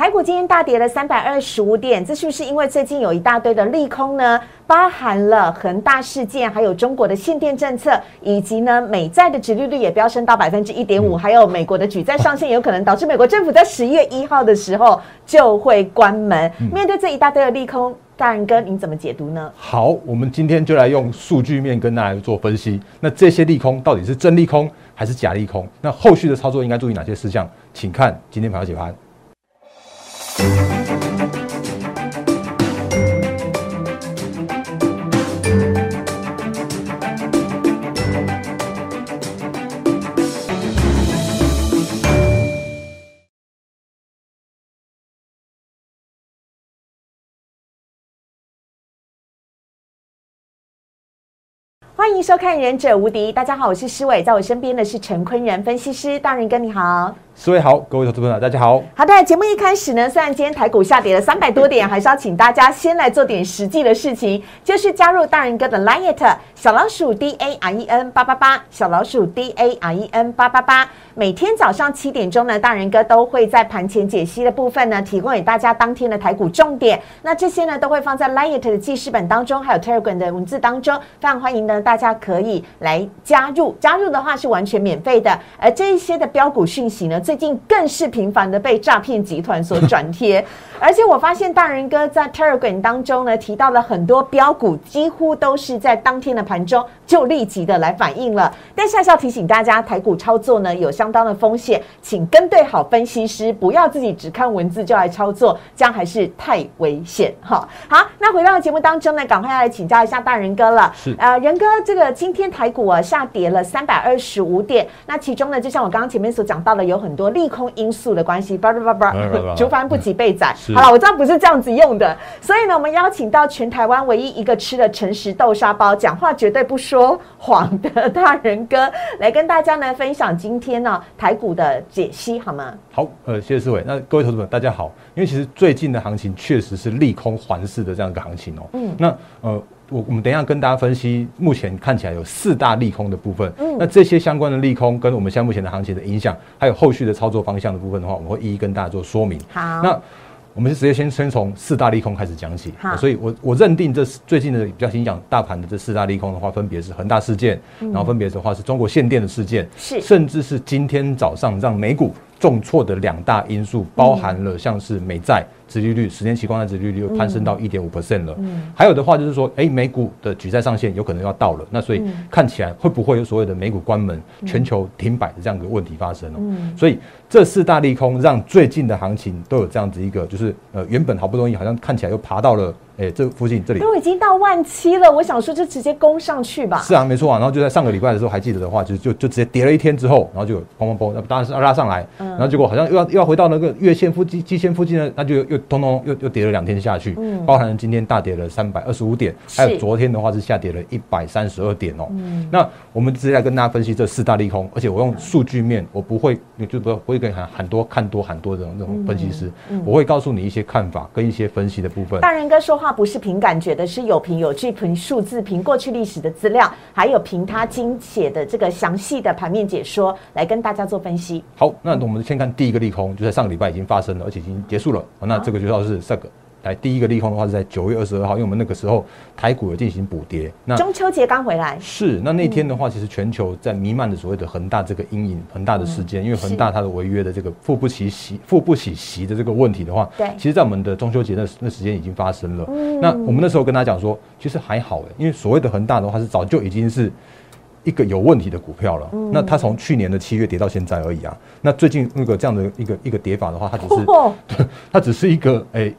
台股今天大跌了三百二十五点，这是不是因为最近有一大堆的利空呢？包含了恒大事件，还有中国的限电政策，以及呢美债的殖利率也飙升到百分之一点五，还有美国的举债上限有可能导致美国政府在十月一号的时候就会关门。面对这一大堆的利空，大人哥您怎么解读呢？好，我们今天就来用数据面跟大家做分析。那这些利空到底是真利空还是假利空？那后续的操作应该注意哪些事项？请看今天盘后解盘。欢迎收看《忍者无敌》，大家好，我是施伟，在我身边的是陈坤仁分析师，大人哥你好。四位好，各位投资朋友，大家好。好的，节目一开始呢，虽然今天台股下跌了三百多点，还是要请大家先来做点实际的事情，就是加入大人哥的 Line 小老鼠 D A R E N 八八八，小老鼠 D A R E N 八八八。每天早上七点钟呢，大人哥都会在盘前解析的部分呢，提供给大家当天的台股重点。那这些呢，都会放在 Line 的记事本当中，还有 Telegram 的文字当中，非常欢迎呢，大家可以来加入。加入的话是完全免费的，而这一些的标股讯息呢。最近更是频繁的被诈骗集团所转贴，而且我发现大人哥在 Telegram 当中呢提到了很多标股，几乎都是在当天的盘中就立即的来反应了。但是还是要提醒大家，台股操作呢有相当的风险，请跟对好分析师，不要自己只看文字就来操作，这样还是太危险哈。好，那回到节目当中呢，赶快要来请教一下大人哥了。是啊，仁哥，这个今天台股啊下跌了三百二十五点，那其中呢，就像我刚刚前面所讲到的，有很多利空。因素的关系，叭叭叭叭，竹帆 不及被宰。好了，我知道不是这样子用的，所以呢，我们邀请到全台湾唯一一个吃了诚实豆沙包、讲话绝对不说谎的大人哥，来跟大家呢分享今天呢台股的解析，好吗？好，呃，谢谢思伟。那各位投资者大家好，因为其实最近的行情确实是利空环视的这样一个行情哦。嗯，那呃。我我们等一下跟大家分析，目前看起来有四大利空的部分。嗯，那这些相关的利空跟我们现目前的行情的影响，还有后续的操作方向的部分的话，我们会一一跟大家做说明。好，那我们就直接先先从四大利空开始讲起。好，所以我我认定这最近的比较影响大盘的这四大利空的话，分别是恒大事件，然后分别的话是中国限电的事件，是，甚至是今天早上让美股重挫的两大因素，包含了像是美债。殖利率十年期国债殖利率又攀升到一点五 percent 了，还有的话就是说，哎，美股的举债上限有可能要到了，那所以看起来会不会有所谓的美股关门、全球停摆的这样一个问题发生哦？所以这四大利空让最近的行情都有这样子一个，就是呃，原本好不容易好像看起来又爬到了。哎，这附近这里都已经到万七了，我想说就直接攻上去吧。是啊，没错啊。然后就在上个礼拜的时候，还记得的话，就就就直接跌了一天之后，然后就砰砰砰，那当然是拉上来。然后结果好像又要又要回到那个月线附近、季线附近呢，那就又通通又又跌了两天下去。嗯，包含今天大跌了三百二十五点，还有昨天的话是下跌了一百三十二点哦。嗯，那我们直接来跟大家分析这四大利空，而且我用数据面，我不会就不会跟很很多看多很多这种这种分析师，我会告诉你一些看法跟一些分析的部分。大人哥说话不是凭感觉。的是有凭有据，凭数字，凭过去历史的资料，还有凭他精写的这个详细的盘面解说，来跟大家做分析。好，那我们先看第一个利空，就在上个礼拜已经发生了，而且已经结束了。那这个就要是这个。来，第一个利空的话是在九月二十二号，因为我们那个时候台股有进行补跌。那中秋节刚回来，是那那天的话，其实全球在弥漫着所谓的恒大这个阴影，恒大的事件，因为恒大它的违约的这个付不起息、付不起息的这个问题的话，对，其实在我们的中秋节那那时间已经发生了。那我们那时候跟他讲说，其实还好因为所谓的恒大的话是早就已经是一个有问题的股票了。那它从去年的七月跌到现在而已啊。那最近那个这样的一个一个跌法的话，它只是 它只是一个哎。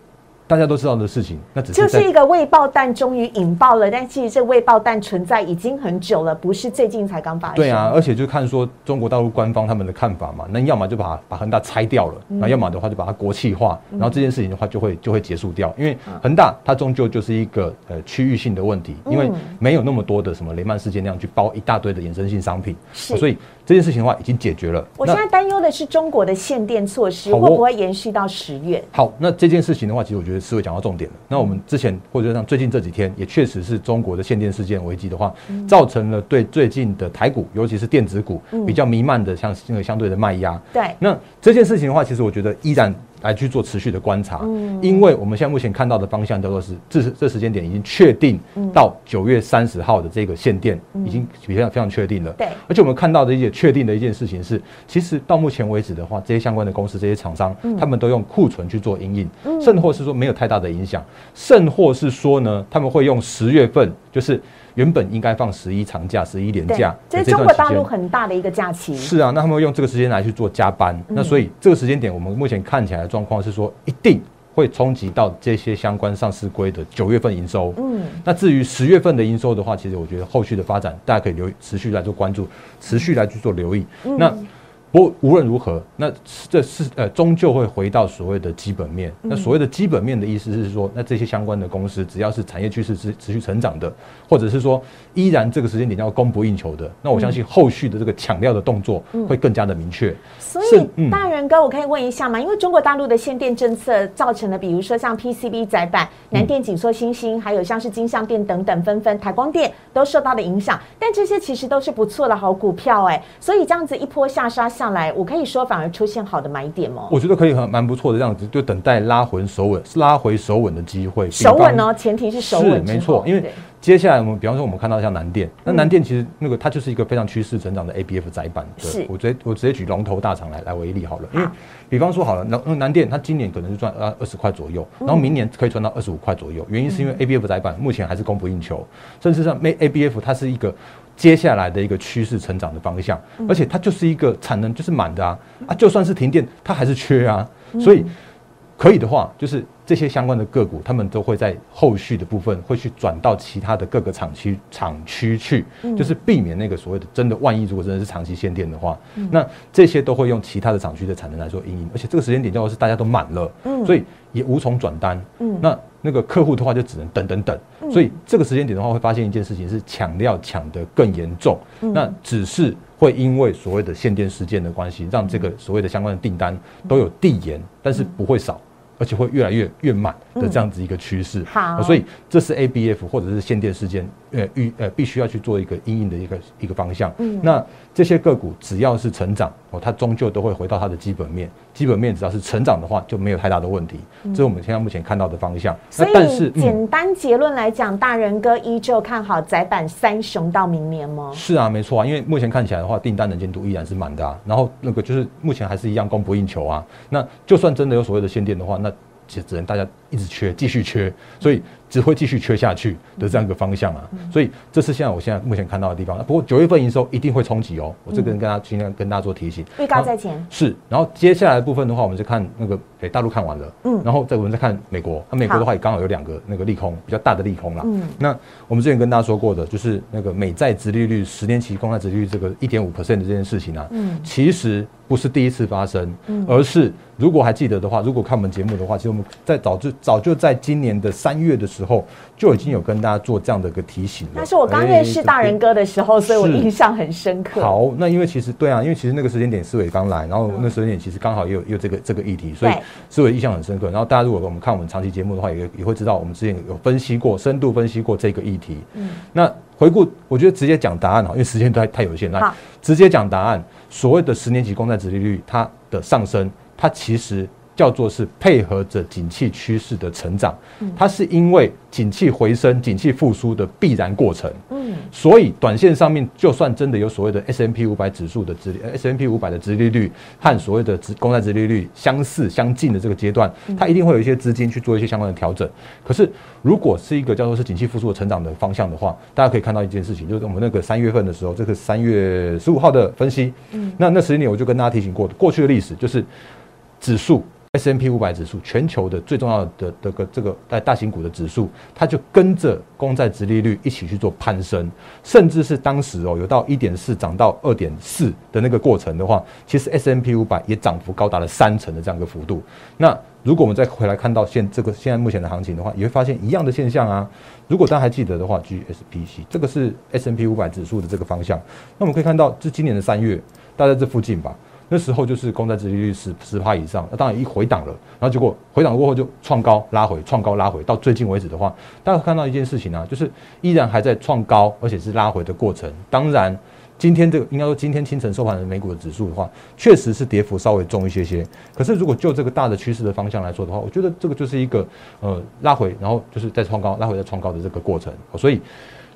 大家都知道的事情，那只是就是一个未爆弹终于引爆了，但其实这未爆弹存在已经很久了，不是最近才刚发生。对啊，而且就看说中国大陆官方他们的看法嘛，那要么就把把恒大拆掉了，那要么的话就把它国企化，然后这件事情的话就会就会结束掉。因为恒大它终究就是一个呃区域性的问题，因为没有那么多的什么雷曼事件那样去包一大堆的衍生性商品，所以这件事情的话已经解决了。我现在担忧的是中国的限电措施会不会延续到十月？好，那这件事情的话，其实我觉得。思维讲到重点了。那我们之前或者像最近这几天，也确实是中国的限电事件危机的话，造成了对最近的台股，尤其是电子股比较弥漫的像那个相对的卖压。对。那这件事情的话，其实我觉得依然来去做持续的观察，因为我们现在目前看到的方向叫做是这这时间点已经确定到九月三十号的这个限电已经比较非常确定了。对，而且我们看到的一些确定的一件事情是，其实到目前为止的话，这些相关的公司、这些厂商，他们都用库存去做阴影，甚或是说没有太大的影响，甚或是说呢，他们会用十月份就是。原本应该放十一长假、十一连假，这是中国大陆很大的一个假期。是啊，那他们用这个时间来去做加班，那所以这个时间点，我们目前看起来的状况是说，一定会冲击到这些相关上市规的九月份营收。嗯，那至于十月份的营收的话，其实我觉得后续的发展，大家可以留持续来做关注，持续来去做留意。那。不过无论如何，那这是呃，终究会回到所谓的基本面。那所谓的基本面的意思是说，那这些相关的公司，只要是产业趋势持持续成长的，或者是说依然这个时间点要供不应求的，那我相信后续的这个抢料的动作会更加的明确。所以，大人哥，我可以问一下吗？因为中国大陆的限电政策造成的，比如说像 PCB 载板、南电、紧缩、新兴，还有像是金相电等等，纷纷台光电都受到了影响。但这些其实都是不错的好股票，哎，所以这样子一波下杀。上来，我可以说反而出现好的买点吗？我觉得可以很蛮不错的这样子，就等待拉回手稳，拉回手稳的机会。手稳哦，前提是手稳。是没错，因为接下来我们比方说我们看到像南电，那南电其实那个它就是一个非常趋势成长的 A B F 窄板。是，我直接我直接举龙头大厂来来为例好了，因为比方说好了，南南电它今年可能是赚呃二十块左右，然后明年可以赚到二十五块左右。原因是因为 A B F 窄板目前还是供不应求，甚至上 A A B F 它是一个。接下来的一个趋势成长的方向，而且它就是一个产能就是满的啊啊，就算是停电，它还是缺啊，所以可以的话，就是这些相关的个股，他们都会在后续的部分会去转到其他的各个厂区厂区去，就是避免那个所谓的真的万一如果真的是长期限电的话，那这些都会用其他的厂区的产能来做应应，而且这个时间点叫做是大家都满了，所以也无从转单，那那个客户的话就只能等等等。所以这个时间点的话，会发现一件事情是抢料抢得更严重。那只是会因为所谓的限电事件的关系，让这个所谓的相关的订单都有递延，但是不会少。而且会越来越越满的这样子一个趋势，好，所以这是 A B F 或者是限电事件，呃，预呃必须要去做一个阴影的一个一个方向。嗯，那这些个股只要是成长哦，它终究都会回到它的基本面，基本面只要是成长的话，就没有太大的问题。这是我们现在目前看到的方向。所以简单结论来讲，大人哥依旧看好窄板三雄到明年吗？是啊，没错啊，因为目前看起来的话，订单能见度依然是满的啊。然后那个就是目前还是一样供不应求啊。那就算真的有所谓的限电的话，那其实只能大家一直缺，继续缺，所以。只会继续缺下去的这样一个方向啊，所以这是现在我现在目前看到的地方。不过九月份营收一定会冲击哦，我这个跟大家今天跟大家做提醒。预告在前是，然后接下来的部分的话，我们就看那个诶大陆看完了，嗯，然后再我们再看美国，那美国的话也刚好有两个那个利空比较大的利空啦。嗯，那我们之前跟大家说过的，就是那个美债殖利率十年期公债殖利率这个一点五 percent 的这件事情啊，嗯，其实不是第一次发生，嗯，而是如果还记得的话，如果看我们节目的话，其实我们在早就早就在今年的三月的时候就。已经有跟大家做这样的一个提醒了。那是我刚认识大人哥的时候，所以我印象很深刻。好，那因为其实对啊，因为其实那个时间点思伟刚来，然后那时间点其实刚好也有有这个这个议题，所以思伟印象很深刻。然后大家如果我们看我们长期节目的话，也也会知道我们之前有分析过、深度分析过这个议题。嗯，那回顾，我觉得直接讲答案哈，因为时间太太有限，那直接讲答案。所谓的十年期公债殖利率它的上升，它其实。叫做是配合着景气趋势的成长，它是因为景气回升、景气复苏的必然过程。嗯，所以短线上面，就算真的有所谓的 S M P 五百指数的殖 S M P 五百的殖利率和所谓的殖公债殖利率相似相近的这个阶段，它一定会有一些资金去做一些相关的调整。可是，如果是一个叫做是景气复苏的成长的方向的话，大家可以看到一件事情，就是我们那个三月份的时候，这个三月十五号的分析，嗯，那那十年我就跟大家提醒过，过去的历史就是指数。S M P 五百指数，全球的最重要的这个这个在大型股的指数，它就跟着公债殖利率一起去做攀升，甚至是当时哦有到一点四涨到二点四的那个过程的话，其实 S M P 五百也涨幅高达了三成的这样一个幅度。那如果我们再回来看到现这个现在目前的行情的话，也会发现一样的现象啊。如果大家还记得的话，G S P C 这个是 S M P 五百指数的这个方向，那我们可以看到，是今年的三月，大概这附近吧。那时候就是公债殖利率十十趴以上，那当然一回档了，然后结果回档过后就创高拉回，创高拉回，到最近为止的话，大家看到一件事情啊，就是依然还在创高，而且是拉回的过程。当然，今天这个应该说今天清晨收盘的美股的指数的话，确实是跌幅稍微重一些些。可是如果就这个大的趋势的方向来说的话，我觉得这个就是一个呃拉回，然后就是在创高，拉回再创高的这个过程。所以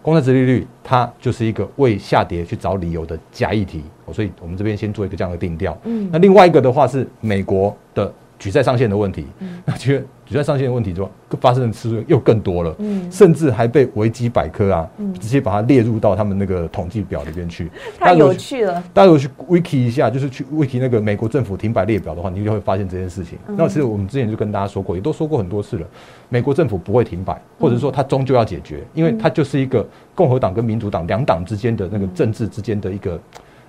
公债殖利率它就是一个为下跌去找理由的假议题。所以我们这边先做一个这样的定调。嗯，那另外一个的话是美国的。举债上限的问题，那其实举债上限的问题就发生的次数又更多了，嗯，甚至还被维基百科啊，直接把它列入到他们那个统计表里边去，太有趣了。大家如果去 wiki 一下，就是去 wiki 那个美国政府停摆列表的话，你就会发现这件事情。那其实我们之前就跟大家说过，也都说过很多次了，美国政府不会停摆，或者说它终究要解决，因为它就是一个共和党跟民主党两党之间的那个政治之间的一个。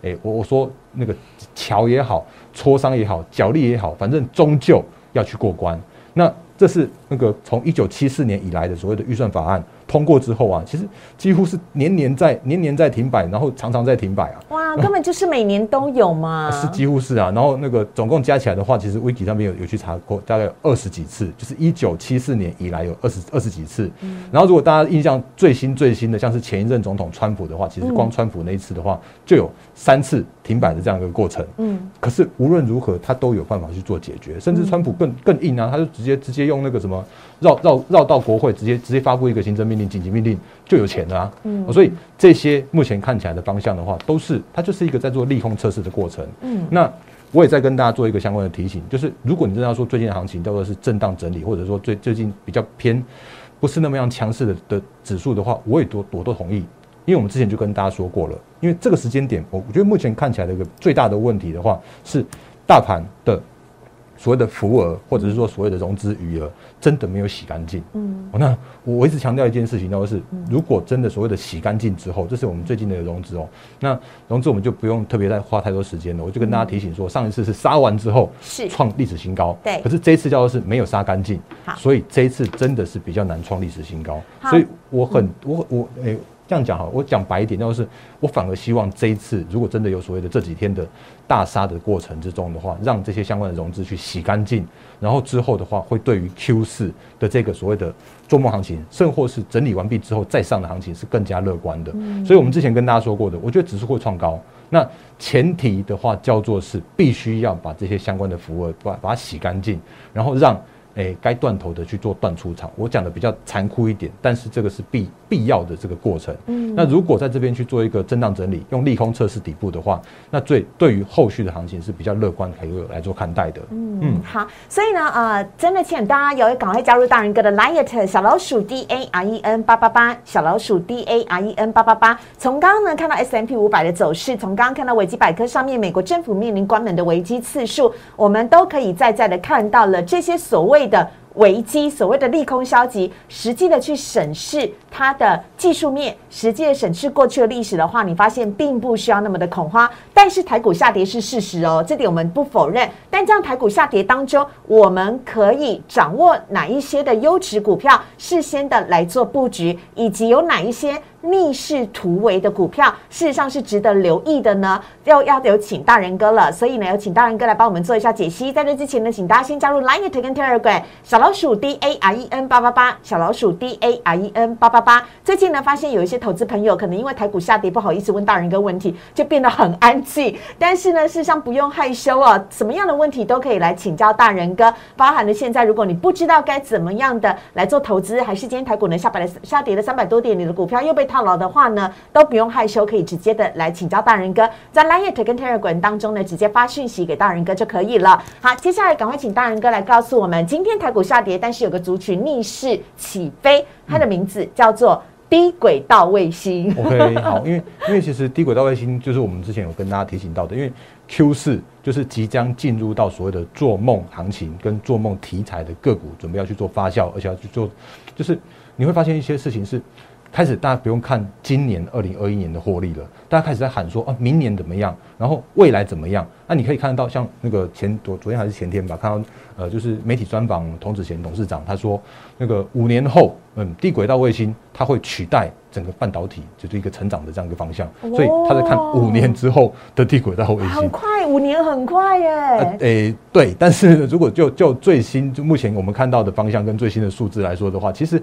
哎，我我说那个桥也好，磋商也好，角力也好，反正终究要去过关。那这是那个从一九七四年以来的所谓的预算法案。通过之后啊，其实几乎是年年在年年在停摆，然后常常在停摆啊。哇，根本就是每年都有嘛。是几乎是啊，然后那个总共加起来的话，其实 Wiki 上面有有去查过，大概有二十几次，就是一九七四年以来有二十二十几次。嗯。然后如果大家印象最新最新的，像是前一任总统川普的话，其实光川普那一次的话，就有三次停摆的这样一个过程。嗯。可是无论如何，他都有办法去做解决，甚至川普更更硬啊，他就直接直接用那个什么绕绕绕到国会，直接直接发布一个行政命令。紧急命令就有钱了啊，嗯，所以这些目前看起来的方向的话，都是它就是一个在做利空测试的过程，嗯，那我也在跟大家做一个相关的提醒，就是如果你真的要说最近的行情叫做是震荡整理，或者说最最近比较偏不是那么样强势的的指数的话，我也都我都同意，因为我们之前就跟大家说过了，因为这个时间点，我我觉得目前看起来的一个最大的问题的话是大盘的。所谓的浮额，或者是说所谓的融资余额，真的没有洗干净。嗯，那我一直强调一件事情，那就是如果真的所谓的洗干净之后，这是我们最近的融资哦。那融资我们就不用特别再花太多时间了。我就跟大家提醒说，上一次是杀完之后是创历史新高，对。可是这一次叫做是没有杀干净，所以这一次真的是比较难创历史新高。所以我很我我诶。这样讲哈，我讲白一点，就是我反而希望这一次，如果真的有所谓的这几天的大杀的过程之中的话，让这些相关的融资去洗干净，然后之后的话，会对于 Q 四的这个所谓的做梦行情，甚或是整理完毕之后再上的行情是更加乐观的。所以，我们之前跟大家说过的，我觉得指数会创高，那前提的话叫做是必须要把这些相关的服务把把它洗干净，然后让。哎，该断头的去做断出场，我讲的比较残酷一点，但是这个是必必要的这个过程。嗯，那如果在这边去做一个震荡整理，用利空测试底部的话，那最对于后续的行情是比较乐观，可以来做看待的。嗯嗯，好，所以呢，呃，真的请大家有赶快加入大人哥的 liet 小老鼠 d a r e n 八八八小老鼠 d a r e n 八八八。从刚刚呢看到 S M P 五百的走势，从刚刚看到维基百科上面美国政府面临关门的危机次数，我们都可以在在的看到了这些所谓。的危机，所谓的利空消极，实际的去审视它的技术面，实际的审视过去的历史的话，你发现并不需要那么的恐慌。但是台股下跌是事实哦，这点我们不否认。但这样台股下跌当中，我们可以掌握哪一些的优质股票，事先的来做布局，以及有哪一些？逆势突围的股票，事实上是值得留意的呢。要要有请大人哥了，所以呢，有请大人哥来帮我们做一下解析。在这之前呢，请大家先加入 Line t 跟 Telegram 小老鼠 D A R E N 八八八，小老鼠 D A R E N 八八八。最近呢，发现有一些投资朋友可能因为台股下跌，不好意思问大人哥问题，就变得很安静。但是呢，事实上不用害羞哦，什么样的问题都可以来请教大人哥。包含了现在，如果你不知道该怎么样的来做投资，还是今天台股呢下百了下跌了三百多点，你的股票又被套。套牢的话呢，都不用害羞，可以直接的来请教大人哥，在 Line 跟 Telegram 当中呢，直接发讯息给大人哥就可以了。好，接下来赶快请大人哥来告诉我们，今天台股下跌，但是有个族群逆势起飞，它的名字叫做低轨道卫星。OK，好，因为因为其实低轨道卫星就是我们之前有跟大家提醒到的，因为 Q 四就是即将进入到所谓的做梦行情跟做梦题材的个股，准备要去做发酵，而且要去做，就是你会发现一些事情是。开始，大家不用看今年二零二一年的获利了，大家开始在喊说啊，明年怎么样，然后未来怎么样？那你可以看得到，像那个前昨昨天还是前天吧，看到呃，就是媒体专访童子贤董事长，他说那个五年后，嗯，地轨道卫星它会取代整个半导体，就是一个成长的这样一个方向，所以他在看五年之后的地轨道卫星。很快，五年很快耶。诶，对，但是如果就就最新就目前我们看到的方向跟最新的数字来说的话，其实。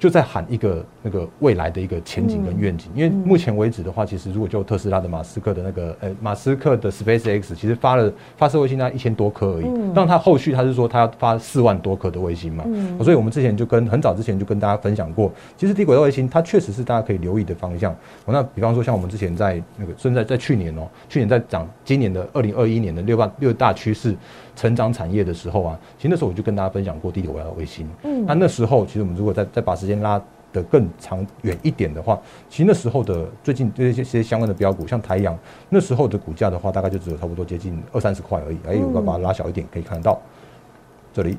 就在喊一个那个未来的一个前景跟愿景，因为目前为止的话，其实如果就特斯拉的马斯克的那个呃马斯克的 Space X，其实发了发射卫星大概一千多颗而已，但他后续他是说他要发四万多颗的卫星嘛，所以我们之前就跟很早之前就跟大家分享过，其实低轨道卫星它确实是大家可以留意的方向。那比方说像我们之前在那个现在在去年哦，去年在讲今年的二零二一年的六大六大趋势成长产业的时候啊，其实那时候我就跟大家分享过低轨道卫星，嗯，那那时候其实我们如果再再把时间拉的更长远一点的话，其实那时候的最近这些些相关的标股，像台阳那时候的股价的话，大概就只有差不多接近二三十块而已。哎，我把它拉小一点，可以看得到这里。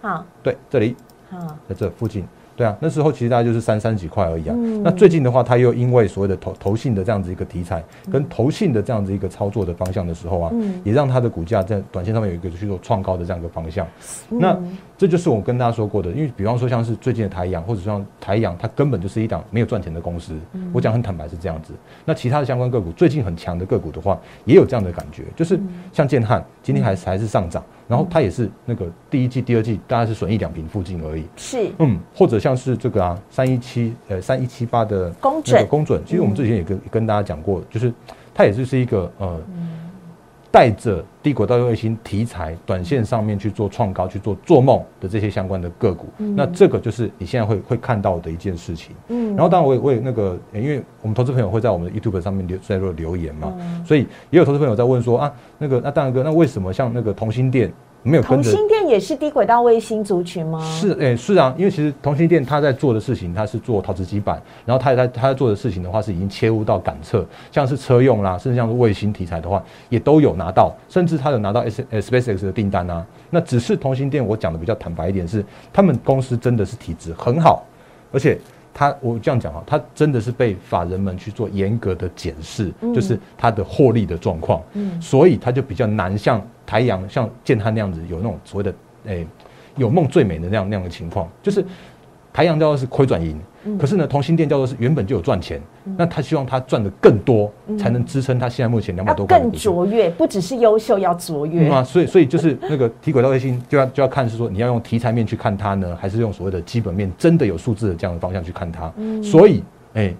好，对，这里。好，在这附近。对啊，那时候其实大概就是三三几块而已啊。那最近的话，它又因为所谓的投投信的这样子一个题材，跟投信的这样子一个操作的方向的时候啊，也让它的股价在短线上面有一个去做创高的这样一个方向。那这就是我跟大家说过的，因为比方说像是最近的台阳，或者像台阳，它根本就是一档没有赚钱的公司。我讲很坦白是这样子。那其他的相关个股最近很强的个股的话，也有这样的感觉，就是像建汉今天还还是上涨。然后它也是那个第一季、第二季大概是损一两平附近而已。是，嗯，或者像是这个啊，三一七呃三一七八的公准，公准，其实我们之前也跟跟大家讲过，就是它也就是一个呃。带着低轨道卫星题材，短线上面去做创高、去做做梦的这些相关的个股，那这个就是你现在会会看到的一件事情。嗯，然后当然我也我也那个，因为我们投资朋友会在我们的 YouTube 上面留在做留言嘛，所以也有投资朋友在问说啊，那个那大然哥，那为什么像那个同心店？没有同心店也是低轨道卫星族群吗？是，哎，是啊，因为其实同心店它在做的事情，它是做陶瓷基板，然后他他他在做的事情的话，是已经切入到感测，像是车用啦，甚至像是卫星题材的话，也都有拿到，甚至它有拿到 S SpaceX 的订单啊。那只是同心店，我讲的比较坦白一点，是他们公司真的是体质很好，而且。他我这样讲啊，他真的是被法人们去做严格的检视，就是他的获利的状况，所以他就比较难像台阳、像建汉那样子有那种所谓的诶有梦最美的那样那样的情况，就是。台阳都要是亏转盈，可是呢，同心店叫做是原本就有赚钱，那他希望他赚的更多，才能支撑他现在目前两百多。更卓越，不只是优秀，要卓越。啊，所以所以就是那个提轨道卫星，就要就要看是说你要用题材面去看它呢，还是用所谓的基本面真的有数字的这样的方向去看它。所以，哎。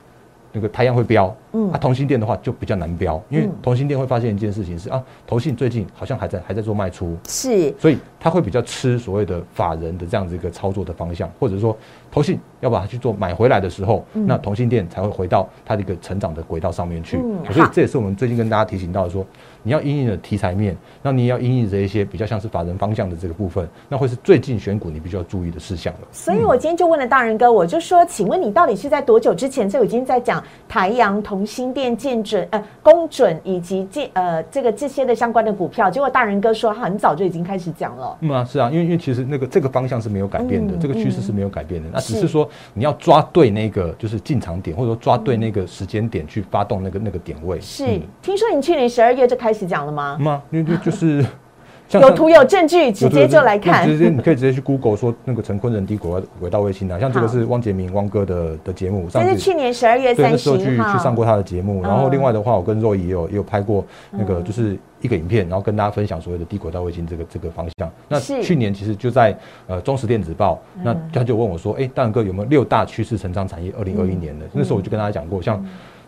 那个太阳会飙，嗯，啊，同心店的话就比较难飙，因为同心店会发现一件事情是啊，投信最近好像还在还在做卖出，是，所以它会比较吃所谓的法人的这样子一个操作的方向，或者说投信要把它去做买回来的时候，那同心店才会回到它的一个成长的轨道上面去，所以这也是我们最近跟大家提醒到说。你要应应的题材面，那你要应应这一些比较像是法人方向的这个部分，那会是最近选股你必须要注意的事项了。所以我今天就问了大人哥，我就说，请问你到底是在多久之前就已经在讲台阳、同心店、建准、呃、公准以及建呃这个这些的相关的股票？结果大人哥说他很早就已经开始讲了。嗯啊，是啊，因为因为其实那个这个方向是没有改变的，这个趋势是没有改变的，那只是说你要抓对那个就是进场点，或者说抓对那个时间点去发动那个那个点位。是，听说你去年十二月就开始讲了吗？吗？因为就就是 有图有证据，直接就来看。直接你可以直接去 Google 说那个陈坤人低轨轨道卫星啊，像这个是汪杰明汪哥的的节目。这是去年十二月三十号去去上过他的节目。然后另外的话，我跟若仪也有也有拍过那个就是一个影片，然后跟大家分享所谓的低轨道卫星这个这个方向。那去年其实就在呃中时电子报，那他就问我说：“哎，大哥有没有六大趋势成长产业？二零二一年的那时候我就跟大家讲过，像。”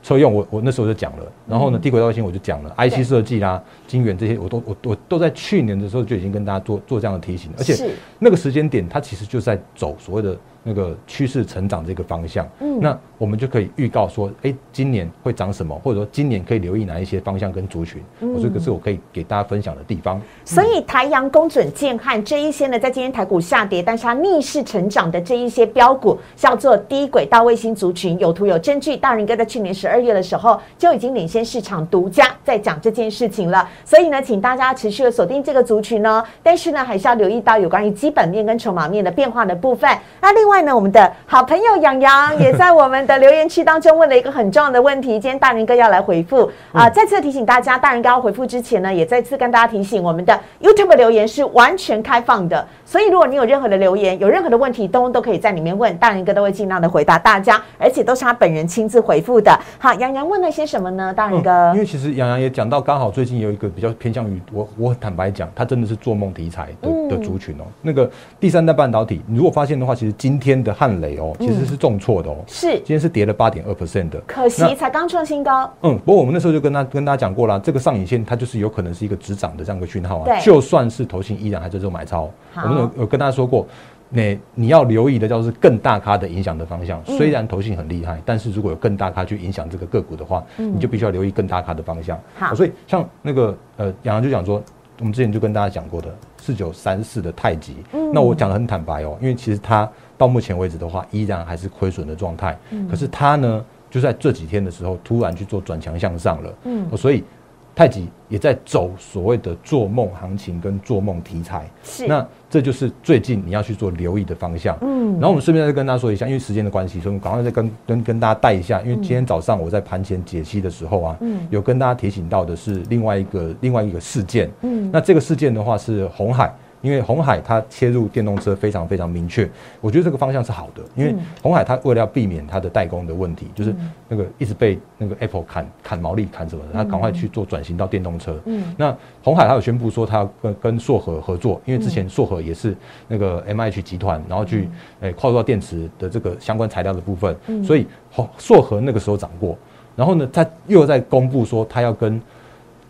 车用我我那时候就讲了，然后呢低轨道卫星我就讲了，IC 设计啦、晶圆这些我都我我都在去年的时候就已经跟大家做做这样的提醒，而且那个时间点它其实就在走所谓的。那个趋势成长这个方向，嗯，那我们就可以预告说，哎，今年会涨什么，或者说今年可以留意哪一些方向跟族群，我这个是我可以给大家分享的地方。所以台阳、公准、建汉这一些呢，在今天台股下跌，但是它逆势成长的这一些标股，叫做低轨道卫星族群，有图有证据。大人哥在去年十二月的时候就已经领先市场，独家在讲这件事情了。所以呢，请大家持续的锁定这个族群呢，但是呢，还是要留意到有关于基本面跟筹码面的变化的部分。那另外。外呢，我们的好朋友杨洋也在我们的留言区当中问了一个很重要的问题，今天大人哥要来回复啊！再次提醒大家，大人哥要回复之前呢，也再次跟大家提醒，我们的 YouTube 留言是完全开放的，所以如果你有任何的留言，有任何的问题，都都可以在里面问，大人哥都会尽量的回答大家，而且都是他本人亲自回复的。好，杨洋问了些什么呢？大人哥，因为其实杨洋也讲到，刚好最近有一个比较偏向于我，我坦白讲，他真的是做梦题材的的族群哦。那个第三代半导体，你如果发现的话，其实今天的汉雷哦，其实是重挫的哦，是今天是跌了八点二 percent 的。可惜才刚创新高，嗯，不过我们那时候就跟他跟大家讲过了，这个上影线它就是有可能是一个止涨的这样一个讯号对啊。就算是投信依然还在做买超，我们有有跟大家说过，那你要留意的叫做是更大咖的影响的方向。嗯虽然投信很厉害，但是如果有更大咖去影响这个个股的话，你就必须要留意更大咖的方向。嗯好所以像那个呃，杨洋就讲说，我们之前就跟大家讲过的四九三四的太极，嗯那我讲的很坦白哦，因为其实它到目前为止的话，依然还是亏损的状态。嗯可是它呢，就在这几天的时候，突然去做转强向上了。嗯哦所以太极也在走所谓的做梦行情跟做梦题材。是那这就是最近你要去做留意的方向。嗯然后我们顺便再跟大家说一下，因为时间的关系，所以我们赶快再跟跟跟大家带一下。因为今天早上我在盘前解析的时候啊，嗯有跟大家提醒到的是另外一个另外一个事件。嗯那这个事件的话是红海，因为红海它切入电动车非常非常明确，我觉得这个方向是好的，因为嗯。红海它为了要避免它的代工的问题，就是那个一直被那个 Apple 砍砍毛利砍什么的，它赶快去做转型到电动车。嗯。那红海它有宣布说，它要跟跟硕核合作，因为之前硕核也是那个 M H 集团，然后去诶跨入到电池的这个相关材料的部分，所以红硕核那个时候涨过，然后呢，它又在公布说，它要跟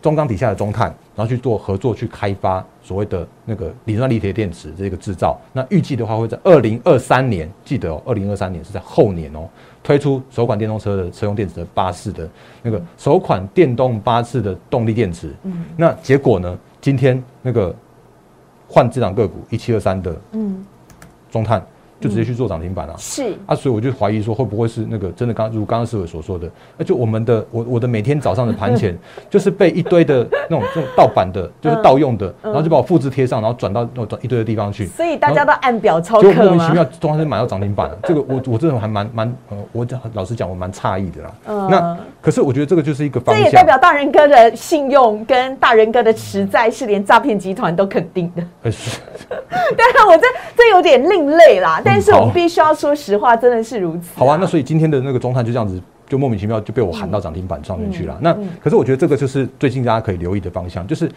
中钢底下的中碳，然后去做合作，去开发所谓的那个磷酸锂铁电池这个制造。那预计的话会在二零二三年，记得哦，二零二三年是在后年哦，推出首款电动车的车用电池的巴士的那个首款电动巴士的动力电池。嗯那结果呢？今天那个换这档个股一七二三的嗯中碳就直接去做涨停板了、是。啊，所以我就怀疑说，会不会是那个真的刚如刚刚师傅所说的，那就我们的我我的每天早上的盘前，就是被一堆的那种这种盗版的，就是盗用的，然后就把我复制贴上，然后转到那种转一堆的地方去，所以大家都按表操就莫？名其妙突然间买到涨停板了。这个我我这种还蛮蛮呃，我讲老实讲，我蛮诧异的啦。嗯。那可是我觉得这个就是一个方这也代，表大人哥的信用跟大人哥的实在是连诈骗集团都肯定的。呃是。当然，我这这有点另类啦，但是我们必须要说实话，真的是如此。好啊，那所以今天的那个中探就这样子，就莫名其妙就被我喊到涨停板上面去了。那嗯可是我觉得这个就是最近大家可以留意的方向，就是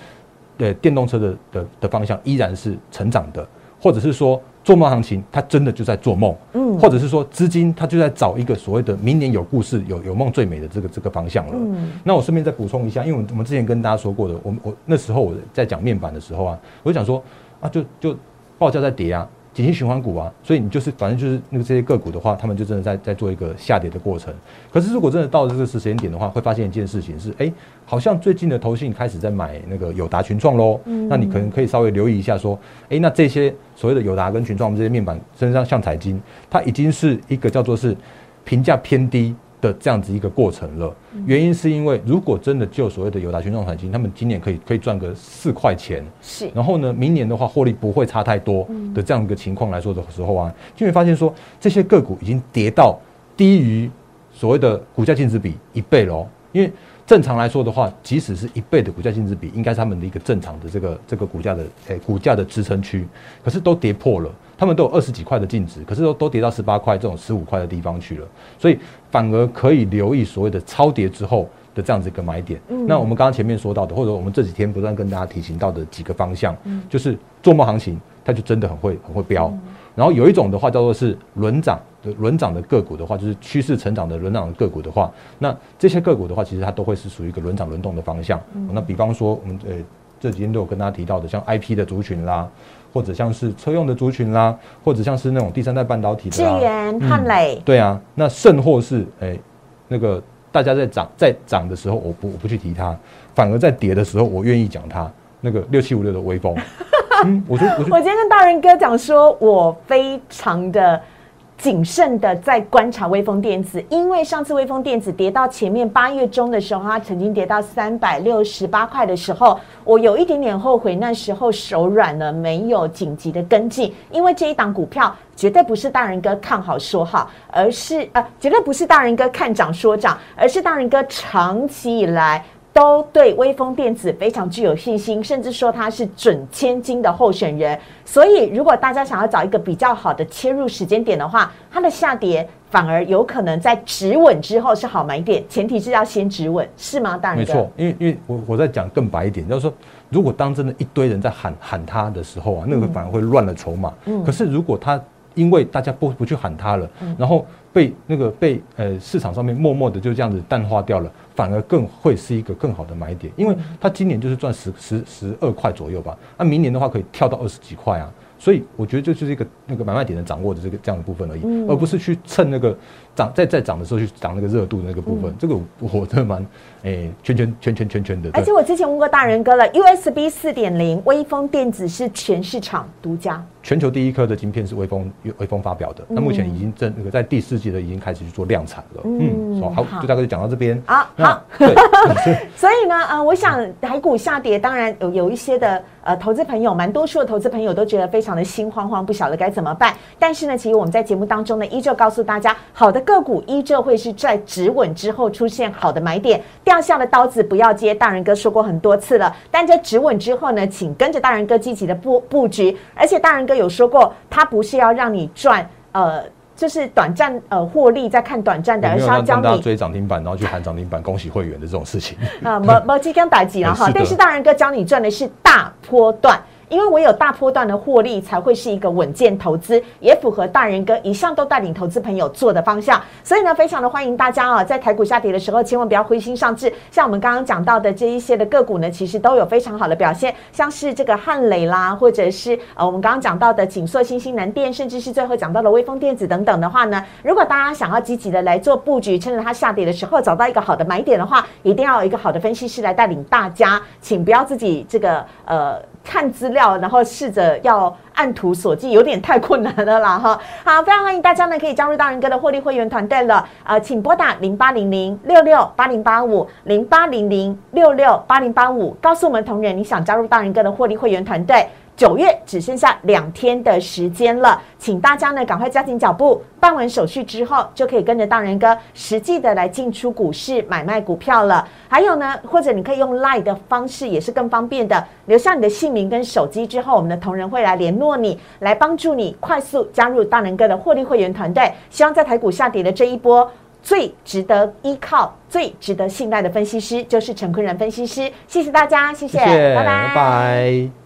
呃电动车的的的方向依然是成长的，或者是说做梦行情它真的就在做梦，嗯或者是说资金它就在找一个所谓的明年有故事、有有梦最美的这个这个方向了。嗯那我顺便再补充一下，因为我们之前跟大家说过的，我们我那时候我在讲面板的时候啊，我就讲说啊，就就报价在跌啊，景气循环股啊，所以你就是反正就是那个这些个股的话，他们就真的在在做一个下跌的过程。可是如果真的到了这个时间点的话，会发现一件事情是，哎、好像最近的投信开始在买那个友达群创喽，那你可能可以稍微留意一下，说，哎、那这些所谓的友达跟群创这些面板身上像彩金，它已经是一个叫做是评价偏低。的这样子一个过程了，原因是因为如果真的就所谓的友达群创彩金，他们今年可以可以赚个四块钱，是。然后呢，明年的话获利不会差太多的这样一个情况来说的时候啊，就会发现说这些个股已经跌到低于所谓的股价净值比一倍喽哦。因为正常来说的话，即使是一倍的股价净值比，应该是他们的一个正常的这个这个股价的诶、股价的支撑区，可是都跌破了。他们都有二十几块的净值，可是都都跌到十八块这种十五块的地方去了，所以反而可以留意所谓的超跌之后的这样子一个买点。那我们刚刚前面说到的，或者我们这几天不断跟大家提醒到的几个方向，就是做梦行情，它就真的很会很会飙。然后有一种的话叫做是轮涨的轮涨的个股的话，就是趋势成长的轮涨的个股的话，那这些个股的话，其实它都会是属于一个轮涨轮动的方向。那比方说我们呃这几天都有跟大家提到的，像 IP 的族群啦，或者像是车用的族群啦，或者像是那种第三代半导体的智啦，源、汉磊，对啊，那甚或是诶、那个大家在涨在涨的时候，我不我不去提它，反而在跌的时候，我愿意讲它。那个六七五六的微风，我我今天跟大人哥讲说，我非常的。谨慎的在观察微风电子，因为上次微风电子跌到前面八月中的时候，它曾经跌到三百六十八块的时候，我有一点点后悔，那时候手软了，没有紧急的跟进，因为这一档股票绝对不是大人哥看好说好，而是呃，绝对不是大人哥看涨说涨，而是大人哥长期以来。都对微风电子非常具有信心，甚至说它是准千金的候选人。所以，如果大家想要找一个比较好的切入时间点的话，它的下跌反而有可能在止稳之后是好买点，前提是要先止稳，是吗？大人哥没错，因为因为我我在讲更白一点，就是说，如果当真的一堆人在喊喊他的时候啊，那个反而会乱了筹码。可是如果他因为大家不不去喊他了，然后被那个被呃市场上面默默的就这样子淡化掉了，反而更会是一个更好的买点，因为它今年就是赚十十十二块左右吧，那明年的话可以跳到二十几块啊。所以我觉得这就是一个那个买卖点的掌握的这个这样的部分而已，而不是去蹭那个涨在在涨的时候去涨那个热度的那个部分。这个我真的蛮诶圈圈圈圈圈圈的。而且我之前问过大人哥了，USB 四点零微风电子是全市场独家，全球第一颗的晶片是微风微风发表的，那目前已经正那个在第四季的已经开始去做量产了。嗯，好，就大概就讲到这边。好，好。所以呢，呃，我想台股下跌，当然有有一些的。呃，投资朋友，蛮多数的投资朋友都觉得非常的心慌慌，不晓得该怎么办。但是呢，其实我们在节目当中呢，依旧告诉大家，好的个股依旧会是在止稳之后出现好的买点，掉下的刀子不要接。大人哥说过很多次了，但在止稳之后呢，请跟着大人哥积极的布布局。而且大人哥有说过，他不是要让你赚，呃。就是短暂呃获利，在看短暂的，而是要教你追涨停板，然后去喊涨停板，恭喜会员的这种事情啊，没没即将打击了哈。但是大人哥教你赚的是大波段。因为我有大波段的获利，才会是一个稳健投资，也符合大人哥一向都带领投资朋友做的方向。所以呢，非常的欢迎大家啊，在台股下跌的时候，千万不要灰心丧志。像我们刚刚讲到的这一些的个股呢，其实都有非常好的表现，像是这个汉磊啦，或者是呃我们刚刚讲到的锦硕、新兴南电，甚至是最后讲到的微风电子等等的话呢，如果大家想要积极的来做布局，趁着它下跌的时候找到一个好的买点的话，一定要有一个好的分析师来带领大家，请不要自己这个呃。看资料，然后试着要按图索骥，有点太困难了啦哈。好，非常欢迎大家呢，可以加入大仁哥的获利会员团队了。呃，请拨打零八零零六六八零八五零八零零六六八零八五，告诉我们同仁你想加入大仁哥的获利会员团队。九月只剩下两天的时间了，请大家呢赶快加紧脚步，办完手续之后就可以跟着大人哥实际的来进出股市买卖股票了。还有呢，或者你可以用 Line 的方式，也是更方便的，留下你的姓名跟手机之后，我们的同仁会来联络你，来帮助你快速加入大人哥的获利会员团队。希望在台股下跌的这一波，最值得依靠、最值得信赖的分析师就是陈坤仁分析师。谢谢大家，谢谢，拜拜。